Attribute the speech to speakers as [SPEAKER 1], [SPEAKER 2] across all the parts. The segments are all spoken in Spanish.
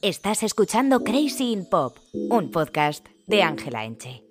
[SPEAKER 1] Estás escuchando Crazy in Pop, un podcast de Ángela Enche.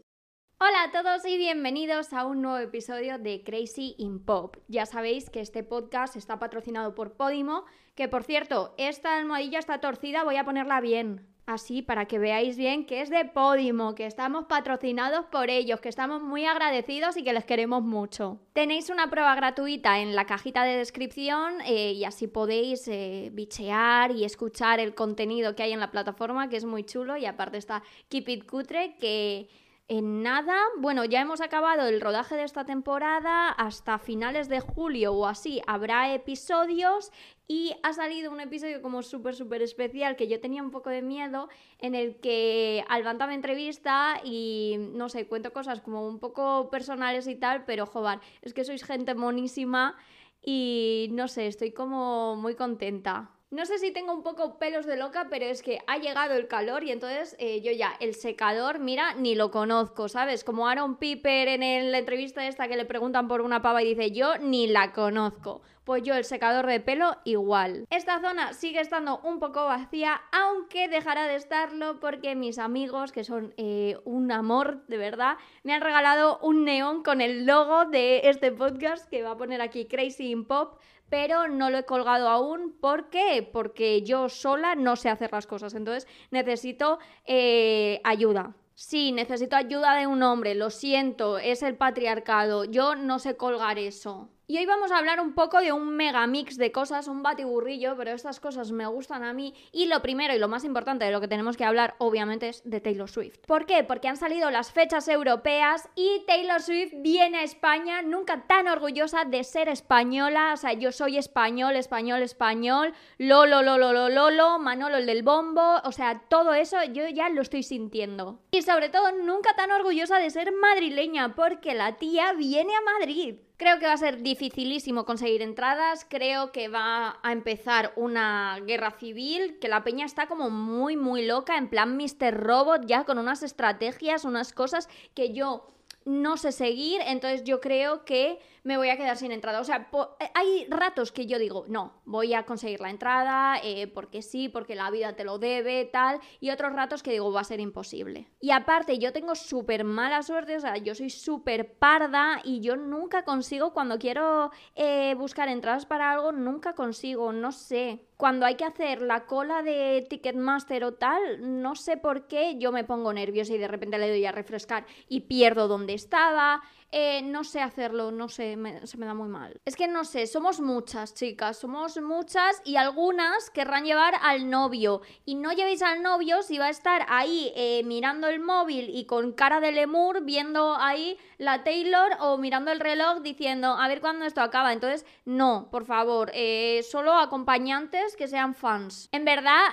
[SPEAKER 2] Hola a todos y bienvenidos a un nuevo episodio de Crazy in Pop. Ya sabéis que este podcast está patrocinado por Podimo, que por cierto, esta almohadilla está torcida, voy a ponerla bien así para que veáis bien que es de Podimo, que estamos patrocinados por ellos, que estamos muy agradecidos y que les queremos mucho. Tenéis una prueba gratuita en la cajita de descripción eh, y así podéis eh, bichear y escuchar el contenido que hay en la plataforma, que es muy chulo y aparte está Keep It Cutre, que en nada, bueno, ya hemos acabado el rodaje de esta temporada, hasta finales de julio o así habrá episodios. Y ha salido un episodio como súper, súper especial que yo tenía un poco de miedo, en el que Albanta me entrevista y no sé, cuento cosas como un poco personales y tal, pero joder, es que sois gente monísima y no sé, estoy como muy contenta. No sé si tengo un poco pelos de loca, pero es que ha llegado el calor y entonces eh, yo ya, el secador, mira, ni lo conozco, ¿sabes? Como Aaron Piper en la entrevista esta que le preguntan por una pava y dice, yo ni la conozco. Pues yo el secador de pelo igual. Esta zona sigue estando un poco vacía, aunque dejará de estarlo porque mis amigos, que son eh, un amor de verdad, me han regalado un neón con el logo de este podcast que va a poner aquí Crazy in Pop pero no lo he colgado aún. ¿Por qué? Porque yo sola no sé hacer las cosas, entonces necesito eh, ayuda. Sí, necesito ayuda de un hombre, lo siento, es el patriarcado, yo no sé colgar eso. Y hoy vamos a hablar un poco de un mega mix de cosas, un batiburrillo, pero estas cosas me gustan a mí. Y lo primero y lo más importante de lo que tenemos que hablar, obviamente, es de Taylor Swift. ¿Por qué? Porque han salido las fechas europeas y Taylor Swift viene a España, nunca tan orgullosa de ser española. O sea, yo soy español, español, español, Lolo, Lolo, Lolo, Lolo, Manolo el del bombo. O sea, todo eso yo ya lo estoy sintiendo. Y sobre todo, nunca tan orgullosa de ser madrileña, porque la tía viene a Madrid. Creo que va a ser dificilísimo conseguir entradas, creo que va a empezar una guerra civil, que la peña está como muy, muy loca, en plan Mr. Robot, ya con unas estrategias, unas cosas que yo no sé seguir, entonces yo creo que me voy a quedar sin entrada. O sea, eh, hay ratos que yo digo, no, voy a conseguir la entrada, eh, porque sí, porque la vida te lo debe, tal, y otros ratos que digo, va a ser imposible. Y aparte, yo tengo súper mala suerte, o sea, yo soy súper parda y yo nunca consigo, cuando quiero eh, buscar entradas para algo, nunca consigo, no sé cuando hay que hacer la cola de Ticketmaster o tal, no sé por qué yo me pongo nerviosa y de repente le doy a refrescar y pierdo donde estaba. Eh, no sé hacerlo, no sé, se me da muy mal. Es que no sé, somos muchas chicas, somos muchas y algunas querrán llevar al novio. Y no llevéis al novio si va a estar ahí eh, mirando el móvil y con cara de lemur viendo ahí la Taylor o mirando el reloj diciendo a ver cuándo esto acaba. Entonces, no, por favor, eh, solo acompañantes que sean fans. En verdad,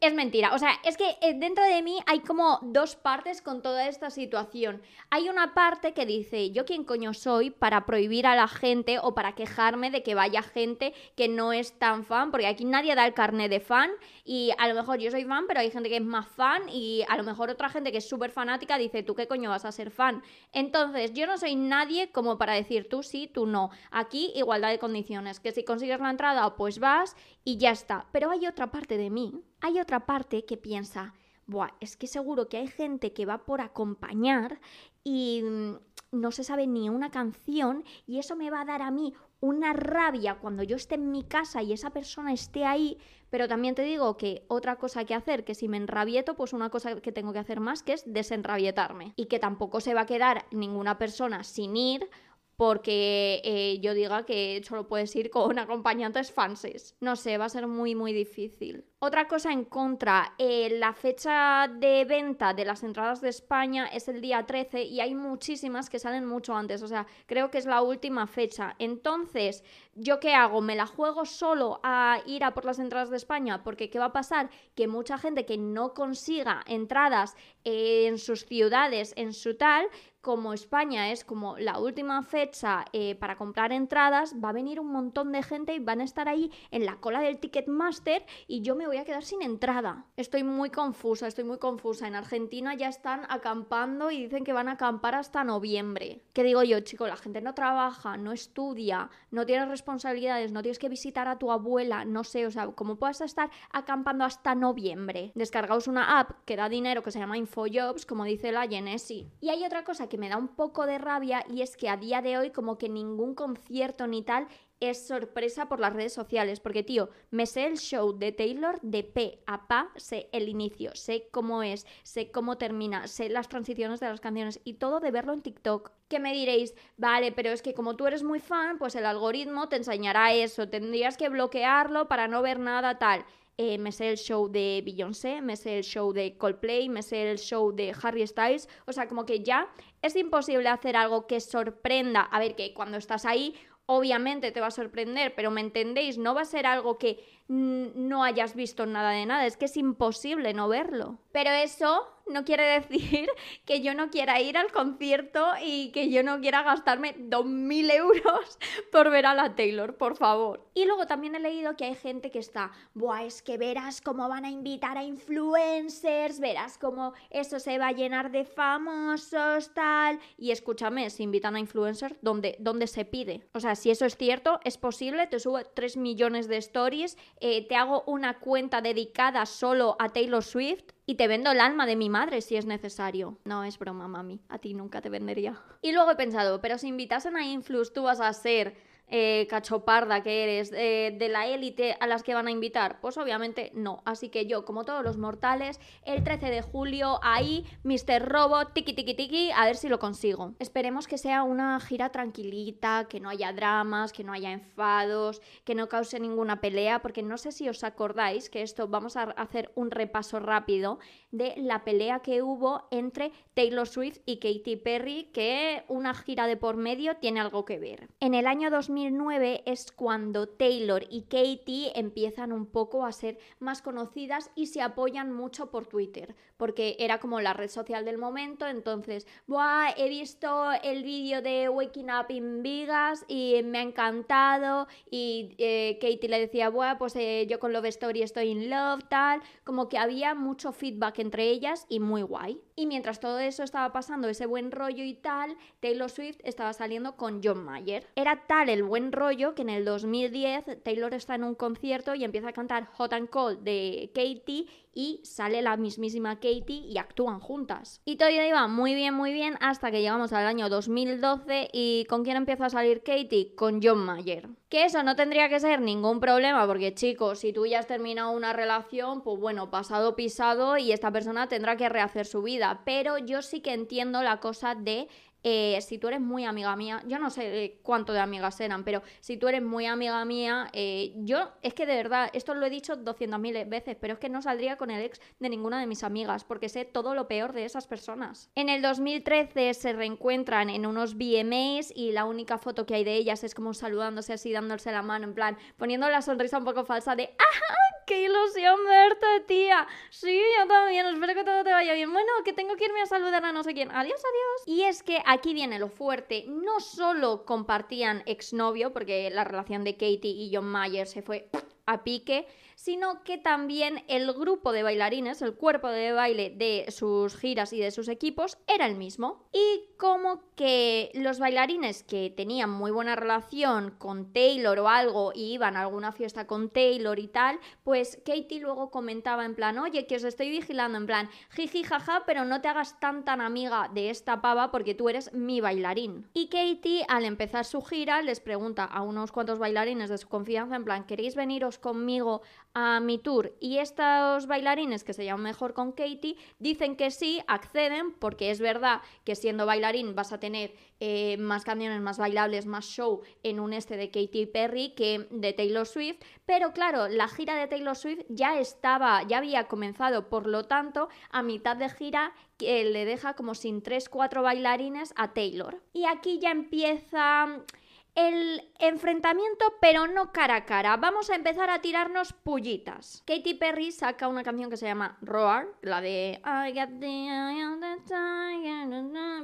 [SPEAKER 2] es mentira, o sea, es que eh, dentro de mí hay como dos partes con toda esta situación. Hay una parte que dice, yo quién coño soy para prohibir a la gente o para quejarme de que vaya gente que no es tan fan, porque aquí nadie da el carnet de fan y a lo mejor yo soy fan, pero hay gente que es más fan y a lo mejor otra gente que es súper fanática dice, tú qué coño vas a ser fan. Entonces, yo no soy nadie como para decir tú sí, tú no. Aquí igualdad de condiciones, que si consigues la entrada, pues vas y ya está. Pero hay otra parte de mí hay otra parte que piensa, Buah, es que seguro que hay gente que va por acompañar y mm, no se sabe ni una canción y eso me va a dar a mí una rabia cuando yo esté en mi casa y esa persona esté ahí, pero también te digo que otra cosa que hacer, que si me enrabieto, pues una cosa que tengo que hacer más que es desenrabietarme. Y que tampoco se va a quedar ninguna persona sin ir porque eh, yo diga que solo puedes ir con acompañantes fanses. No sé, va a ser muy, muy difícil. Otra cosa en contra, eh, la fecha de venta de las entradas de España es el día 13 y hay muchísimas que salen mucho antes, o sea, creo que es la última fecha. Entonces, ¿yo qué hago? ¿Me la juego solo a ir a por las entradas de España? Porque ¿qué va a pasar? Que mucha gente que no consiga entradas en sus ciudades, en su tal, como España es como la última fecha eh, para comprar entradas, va a venir un montón de gente y van a estar ahí en la cola del Ticketmaster y yo me voy a quedar sin entrada. Estoy muy confusa, estoy muy confusa. En Argentina ya están acampando y dicen que van a acampar hasta noviembre. ¿Qué digo yo, chico? La gente no trabaja, no estudia, no tiene responsabilidades, no tienes que visitar a tu abuela, no sé, o sea, ¿cómo puedes estar acampando hasta noviembre? Descargaos una app que da dinero que se llama InfoJobs, como dice la Genesi. Y hay otra cosa que me da un poco de rabia y es que a día de hoy como que ningún concierto ni tal es sorpresa por las redes sociales, porque tío, me sé el show de Taylor de P a Pa, sé el inicio, sé cómo es, sé cómo termina, sé las transiciones de las canciones y todo de verlo en TikTok. Que me diréis, vale, pero es que como tú eres muy fan, pues el algoritmo te enseñará eso, tendrías que bloquearlo para no ver nada tal. Eh, me sé el show de Beyoncé, me sé el show de Coldplay, me sé el show de Harry Styles, o sea, como que ya es imposible hacer algo que sorprenda, a ver, que cuando estás ahí obviamente te va a sorprender, pero me entendéis, no va a ser algo que no hayas visto nada de nada, es que es imposible no verlo. Pero eso no quiere decir que yo no quiera ir al concierto y que yo no quiera gastarme 2.000 euros por ver a la Taylor, por favor. Y luego también he leído que hay gente que está, buah, es que verás cómo van a invitar a influencers, verás cómo eso se va a llenar de famosos, tal. Y escúchame, si invitan a influencers, ¿dónde, dónde se pide? O sea, si eso es cierto, es posible, te subo 3 millones de stories, eh, te hago una cuenta dedicada solo a Taylor Swift y te vendo el alma de mi madre si es necesario. No, es broma, mami. A ti nunca te vendería. Y luego he pensado, pero si invitasen a Influx, tú vas a ser eh, cachoparda que eres, eh, de la élite a las que van a invitar? Pues obviamente no. Así que yo, como todos los mortales, el 13 de julio, ahí, Mr. Robot, tiki tiki tiki, a ver si lo consigo. Esperemos que sea una gira tranquilita, que no haya dramas, que no haya enfados, que no cause ninguna pelea, porque no sé si os acordáis que esto vamos a hacer un repaso rápido de la pelea que hubo entre Taylor Swift y Katy Perry, que una gira de por medio tiene algo que ver. En el año 2009 es cuando Taylor y Katy empiezan un poco a ser más conocidas y se apoyan mucho por Twitter, porque era como la red social del momento, entonces, Buah, he visto el vídeo de Waking Up in Vegas y me ha encantado y eh, Katy le decía, Buah, pues eh, yo con Love Story estoy in love, tal, como que había mucho feedback entre ellas y muy guay. Y mientras todo eso estaba pasando, ese buen rollo y tal, Taylor Swift estaba saliendo con John Mayer. Era tal el buen rollo que en el 2010 Taylor está en un concierto y empieza a cantar Hot and Cold de Katie y sale la mismísima Katie y actúan juntas. Y todo iba muy bien, muy bien hasta que llegamos al año 2012 y ¿con quién empieza a salir Katie? Con John Mayer. Que eso no tendría que ser ningún problema porque chicos, si tú ya has terminado una relación, pues bueno, pasado pisado y esta persona tendrá que rehacer su vida. Pero yo sí que entiendo la cosa de eh, si tú eres muy amiga mía, yo no sé cuánto de amigas eran, pero si tú eres muy amiga mía, eh, yo es que de verdad, esto lo he dicho 200.000 veces, pero es que no saldría con el ex de ninguna de mis amigas, porque sé todo lo peor de esas personas. En el 2013 se reencuentran en unos VMAs y la única foto que hay de ellas es como saludándose así, dándose la mano, en plan, poniendo la sonrisa un poco falsa de ¡Ah! ¡Qué ilusión verte, tía! Sí, yo también, espero que todo te vaya bien. Bueno, que tengo que irme a saludar a no sé quién. Adiós, adiós. Y es que aquí viene lo fuerte. No solo compartían exnovio, porque la relación de Katie y John Mayer se fue a pique, sino que también el grupo de bailarines, el cuerpo de baile de sus giras y de sus equipos era el mismo. Y como que los bailarines que tenían muy buena relación con Taylor o algo y iban a alguna fiesta con Taylor y tal, pues Katie luego comentaba en plan, oye, que os estoy vigilando, en plan, jiji, jaja, pero no te hagas tan tan amiga de esta pava porque tú eres mi bailarín. Y Katie, al empezar su gira, les pregunta a unos cuantos bailarines de su confianza, en plan, ¿queréis veniros conmigo a mi tour. Y estos bailarines que se llaman mejor con Katie dicen que sí, acceden porque es verdad que siendo bailarín vas a tener eh, más canciones, más bailables, más show en un este de Katy Perry que de Taylor Swift, pero claro, la gira de Taylor Swift ya estaba, ya había comenzado, por lo tanto, a mitad de gira que le deja como sin 3-4 bailarines a Taylor. Y aquí ya empieza el enfrentamiento, pero no cara a cara. Vamos a empezar a tirarnos pullitas. Katy Perry saca una canción que se llama Roar, la de I got the...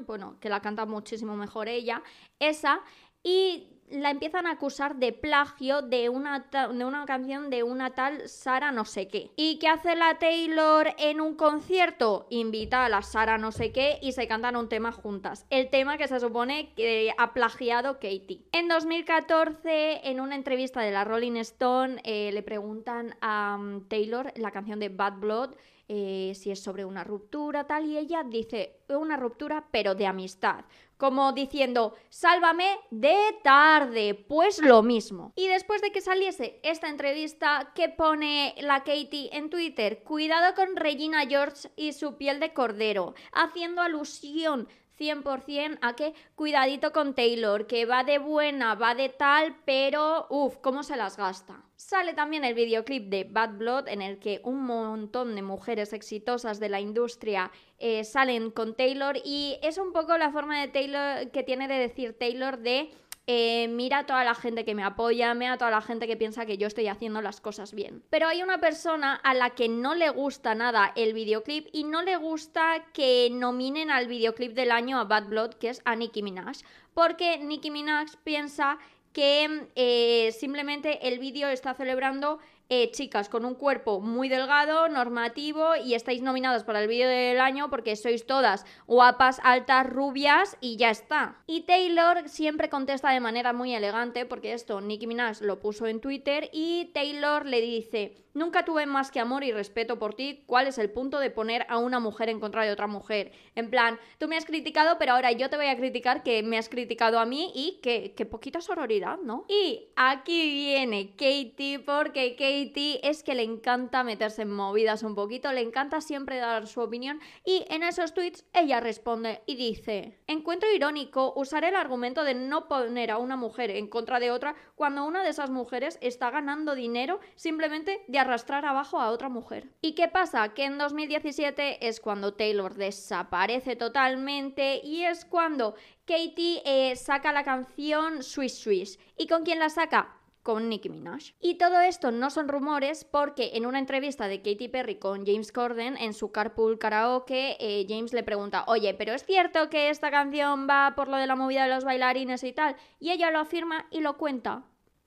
[SPEAKER 2] Bueno, que la canta muchísimo mejor ella. Esa. Y la empiezan a acusar de plagio de una, de una canción de una tal Sara no sé qué. ¿Y qué hace la Taylor en un concierto? Invita a la Sara no sé qué y se cantan un tema juntas. El tema que se supone que ha plagiado Katie. En 2014, en una entrevista de la Rolling Stone, eh, le preguntan a um, Taylor la canción de Bad Blood. Eh, si es sobre una ruptura, tal, y ella dice una ruptura, pero de amistad como diciendo, sálvame de tarde, pues lo mismo. Y después de que saliese esta entrevista, ¿qué pone la Katie en Twitter? Cuidado con Regina George y su piel de cordero, haciendo alusión 100% a que cuidadito con Taylor, que va de buena, va de tal, pero uff, cómo se las gasta. Sale también el videoclip de Bad Blood en el que un montón de mujeres exitosas de la industria eh, salen con Taylor y es un poco la forma de Taylor que tiene de decir Taylor de eh, mira a toda la gente que me apoya, mira a toda la gente que piensa que yo estoy haciendo las cosas bien. Pero hay una persona a la que no le gusta nada el videoclip y no le gusta que nominen al videoclip del año a Bad Blood, que es a Nicki Minaj, porque Nicki Minaj piensa que eh, simplemente el vídeo está celebrando eh, chicas con un cuerpo muy delgado, normativo, y estáis nominadas para el vídeo del año porque sois todas guapas, altas, rubias y ya está. Y Taylor siempre contesta de manera muy elegante, porque esto Nicki Minaj lo puso en Twitter, y Taylor le dice, Nunca tuve más que amor y respeto por ti. ¿Cuál es el punto de poner a una mujer en contra de otra mujer? En plan, tú me has criticado, pero ahora yo te voy a criticar que me has criticado a mí y que, que poquita sororidad, ¿no? Y aquí viene Katie, porque Katie es que le encanta meterse en movidas un poquito, le encanta siempre dar su opinión y en esos tweets ella responde y dice, encuentro irónico usar el argumento de no poner a una mujer en contra de otra cuando una de esas mujeres está ganando dinero simplemente de arrastrar abajo a otra mujer. ¿Y qué pasa? Que en 2017 es cuando Taylor desaparece totalmente y es cuando Katie eh, saca la canción Swiss Swiss. ¿Y con quién la saca? con Nicki Minaj. Y todo esto no son rumores porque en una entrevista de Katy Perry con James Corden en su Carpool Karaoke, eh, James le pregunta, oye, pero es cierto que esta canción va por lo de la movida de los bailarines y tal, y ella lo afirma y lo cuenta.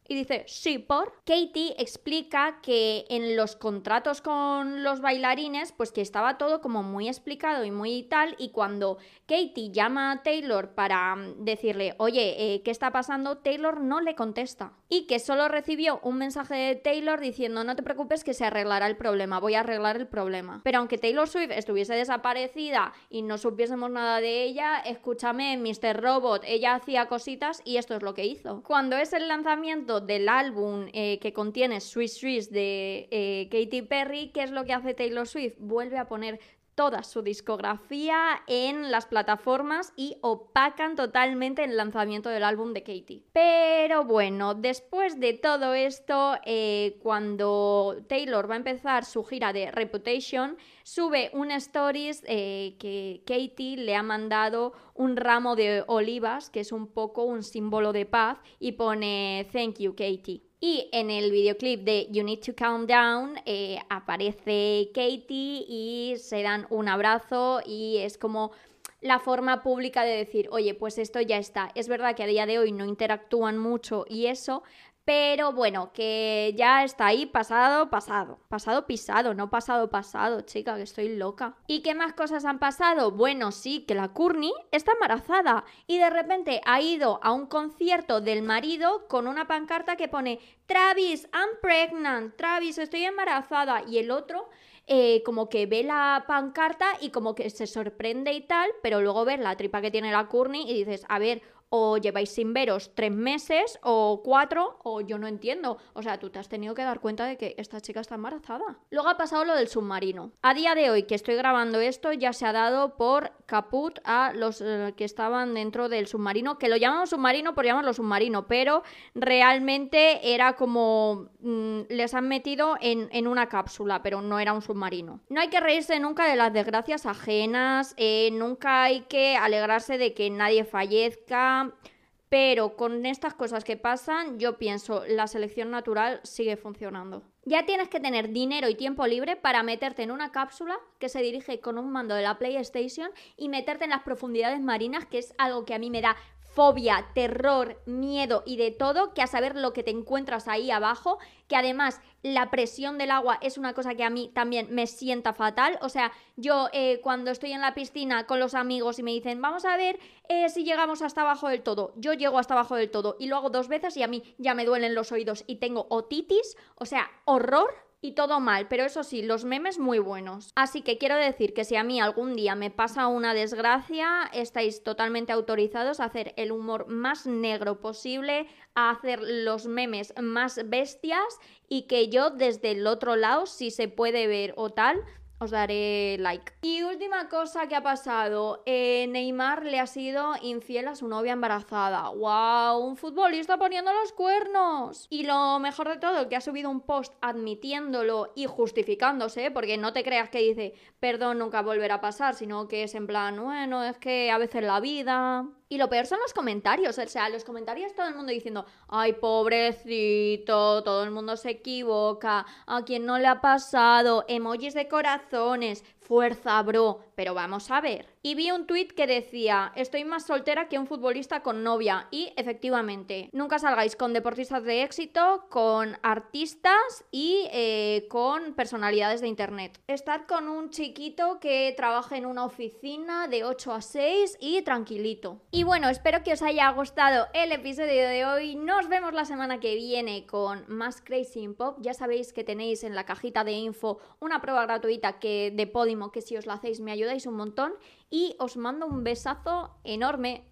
[SPEAKER 2] Y dice, sí, por. Katie explica que en los contratos con los bailarines, pues que estaba todo como muy explicado y muy tal. Y cuando Katie llama a Taylor para mm, decirle, oye, eh, ¿qué está pasando? Taylor no le contesta. Y que solo recibió un mensaje de Taylor diciendo, no te preocupes que se arreglará el problema, voy a arreglar el problema. Pero aunque Taylor Swift estuviese desaparecida y no supiésemos nada de ella, escúchame, Mr. Robot, ella hacía cositas y esto es lo que hizo. Cuando es el lanzamiento del álbum eh, que contiene Swiss Swiss de eh, Katy Perry, ¿qué es lo que hace Taylor Swift? Vuelve a poner toda su discografía en las plataformas y opacan totalmente el lanzamiento del álbum de Katy. Pero bueno, después de todo esto, eh, cuando Taylor va a empezar su gira de Reputation, sube un stories que Katy le ha mandado un ramo de olivas, que es un poco un símbolo de paz, y pone Thank you, Katie. Y en el videoclip de You Need to Calm Down eh, aparece Katie y se dan un abrazo y es como la forma pública de decir, oye, pues esto ya está. Es verdad que a día de hoy no interactúan mucho y eso, pero bueno, que ya está ahí pasado, pasado. Pasado pisado, no pasado pasado, chica, que estoy loca. ¿Y qué más cosas han pasado? Bueno, sí, que la Courtney está embarazada y de repente ha ido a un concierto del marido con una pancarta que pone Travis, I'm pregnant, Travis, estoy embarazada. Y el otro eh, como que ve la pancarta y como que se sorprende y tal, pero luego ves la tripa que tiene la Courtney y dices, a ver, o lleváis sin veros tres meses o cuatro o yo no entiendo. O sea, tú te has tenido que dar cuenta de que esta chica está embarazada. Luego ha pasado lo del submarino. A día de hoy que estoy grabando esto ya se ha dado por caput a los eh, que estaban dentro del submarino, que lo llamamos submarino por llamarlo submarino, pero realmente era como mm, les han metido en, en, una cápsula, pero no era un submarino. No hay que reírse nunca de las desgracias ajenas, eh, nunca hay que alegrarse de que nadie fallezca pero con estas cosas que pasan, yo pienso, la selección natural sigue funcionando. Ya tienes que tener dinero y tiempo libre para meterte en una cápsula que se dirige con un mando de la PlayStation y meterte en las profundidades marinas, que es algo que a mí me da fobia, terror, miedo y de todo, que a saber lo que te encuentras ahí abajo, que además la presión del agua es una cosa que a mí también me sienta fatal. O sea, yo eh, cuando estoy en la piscina con los amigos y me dicen, vamos a ver eh, si llegamos hasta abajo del todo, yo llego hasta abajo del todo y lo hago dos veces y a mí ya me duelen los oídos y tengo otitis, o sea, horror y todo mal, pero eso sí, los memes muy buenos. Así que quiero decir que si a mí algún día me pasa una desgracia, estáis totalmente autorizados a hacer el humor más negro posible, a hacer los memes más bestias y que yo desde el otro lado, si se puede ver o tal, os daré like. Y última cosa que ha pasado, eh, Neymar le ha sido infiel a su novia embarazada. ¡Wow! Un futbolista poniendo los cuernos. Y lo mejor de todo, que ha subido un post admitiéndolo y justificándose, porque no te creas que dice, perdón, nunca volverá a pasar, sino que es en plan, bueno, es que a veces la vida... Y lo peor son los comentarios, o sea, los comentarios todo el mundo diciendo, ay, pobrecito, todo el mundo se equivoca, a quien no le ha pasado, emojis de corazones, fuerza, bro, pero vamos a ver. Y vi un tuit que decía, estoy más soltera que un futbolista con novia. Y efectivamente, nunca salgáis con deportistas de éxito, con artistas y eh, con personalidades de internet. Estad con un chiquito que trabaja en una oficina de 8 a 6 y tranquilito. Y bueno, espero que os haya gustado el episodio de hoy. Nos vemos la semana que viene con más Crazy Pop. Ya sabéis que tenéis en la cajita de info una prueba gratuita que de Podimo que si os lo hacéis me ayudáis un montón y os mando un besazo enorme.